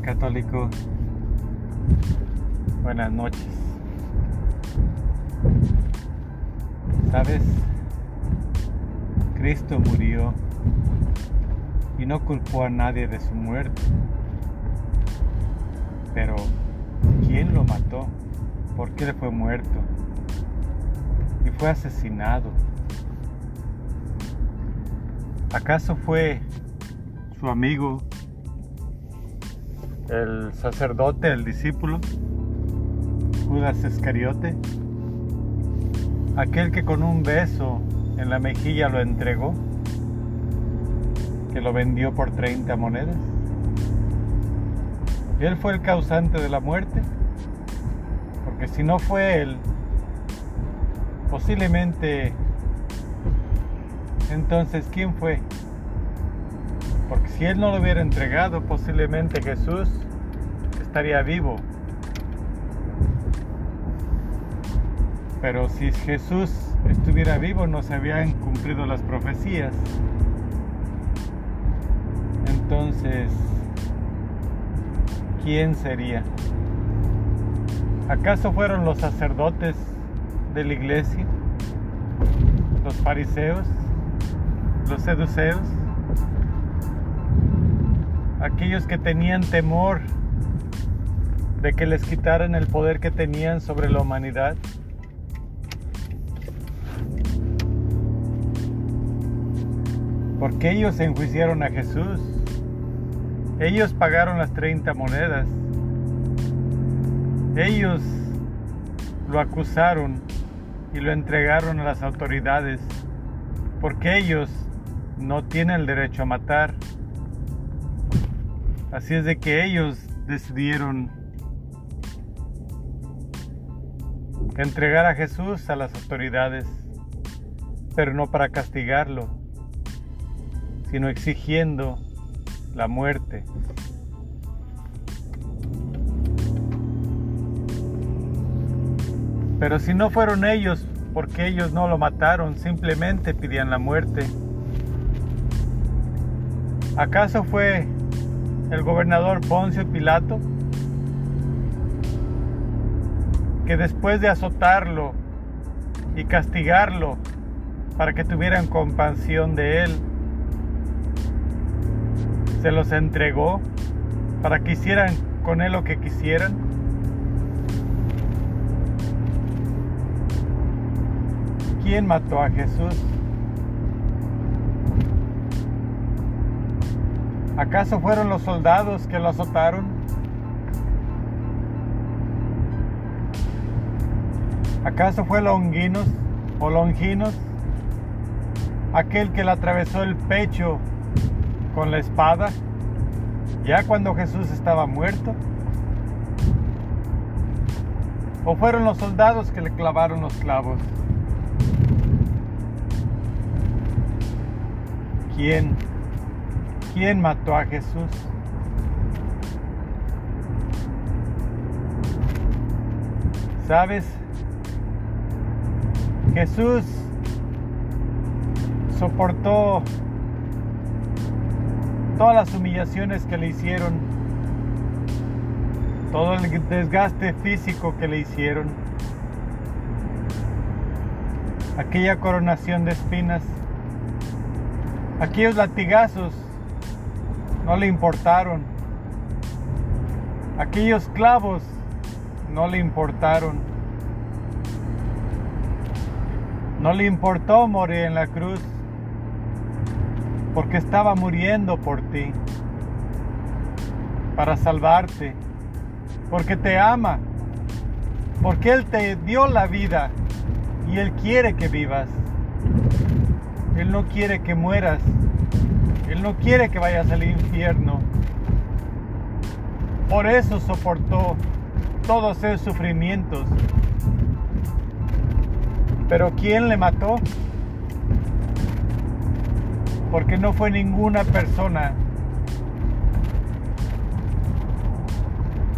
Católico, buenas noches. ¿Sabes? Cristo murió y no culpó a nadie de su muerte. Pero, ¿quién lo mató? ¿Por qué le fue muerto? Y fue asesinado. ¿Acaso fue su amigo, el sacerdote, el discípulo, Judas Iscariote? Aquel que con un beso en la mejilla lo entregó, que lo vendió por 30 monedas. ¿Él fue el causante de la muerte? Porque si no fue él, posiblemente entonces ¿quién fue? Porque si él no lo hubiera entregado, posiblemente Jesús estaría vivo. Pero si Jesús estuviera vivo, no se habían cumplido las profecías. Entonces, ¿quién sería? ¿Acaso fueron los sacerdotes de la iglesia? ¿Los fariseos? ¿Los seduceos? Aquellos que tenían temor de que les quitaran el poder que tenían sobre la humanidad. Porque ellos enjuiciaron a Jesús. Ellos pagaron las 30 monedas. Ellos lo acusaron y lo entregaron a las autoridades porque ellos no tienen el derecho a matar. Así es de que ellos decidieron entregar a Jesús a las autoridades, pero no para castigarlo, sino exigiendo la muerte. Pero si no fueron ellos, porque ellos no lo mataron, simplemente pidían la muerte. ¿Acaso fue el gobernador Poncio Pilato que después de azotarlo y castigarlo para que tuvieran compasión de él, se los entregó para que hicieran con él lo que quisieran? ¿Quién mató a Jesús? ¿Acaso fueron los soldados que lo azotaron? ¿Acaso fue Longinos o Longinos aquel que le atravesó el pecho con la espada ya cuando Jesús estaba muerto? ¿O fueron los soldados que le clavaron los clavos? ¿Quién? ¿Quién mató a Jesús? ¿Sabes? Jesús soportó todas las humillaciones que le hicieron, todo el desgaste físico que le hicieron, aquella coronación de espinas, aquellos latigazos no le importaron, aquellos clavos no le importaron, no le importó morir en la cruz porque estaba muriendo por ti, para salvarte, porque te ama, porque Él te dio la vida y Él quiere que vivas. Él no quiere que mueras, Él no quiere que vayas al infierno. Por eso soportó todos esos sufrimientos. Pero ¿quién le mató? porque no fue ninguna persona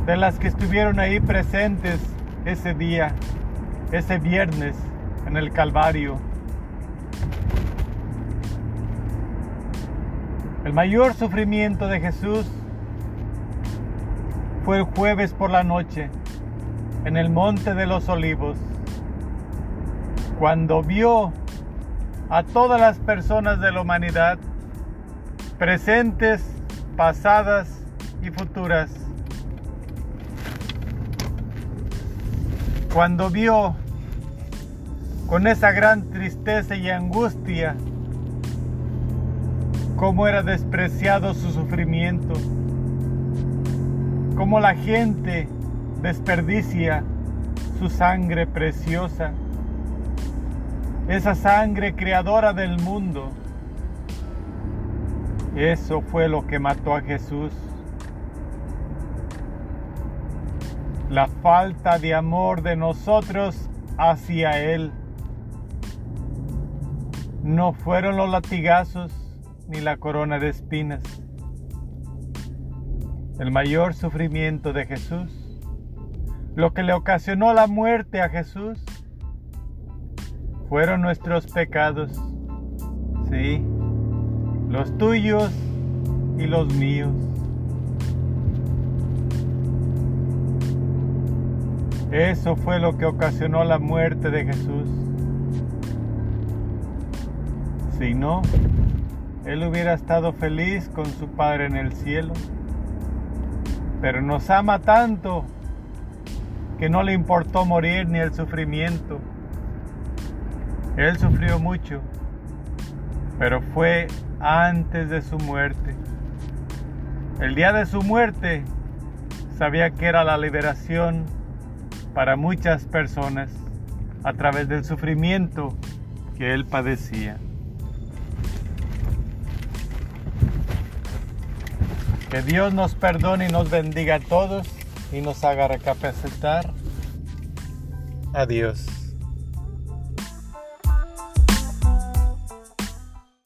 de las que estuvieron ahí presentes ese día, ese viernes en el Calvario. El mayor sufrimiento de Jesús fue el jueves por la noche en el monte de los olivos, cuando vio a todas las personas de la humanidad, presentes, pasadas y futuras, cuando vio con esa gran tristeza y angustia cómo era despreciado su sufrimiento, cómo la gente desperdicia su sangre preciosa, esa sangre creadora del mundo. Eso fue lo que mató a Jesús. La falta de amor de nosotros hacia Él. No fueron los latigazos ni la corona de espinas. El mayor sufrimiento de Jesús, lo que le ocasionó la muerte a Jesús, fueron nuestros pecados, sí, los tuyos y los míos. Eso fue lo que ocasionó la muerte de Jesús. Si no, Él hubiera estado feliz con su Padre en el cielo. Pero nos ama tanto que no le importó morir ni el sufrimiento. Él sufrió mucho, pero fue antes de su muerte. El día de su muerte sabía que era la liberación para muchas personas a través del sufrimiento que él padecía. Que Dios nos perdone y nos bendiga a todos y nos haga recapacitar. Adiós.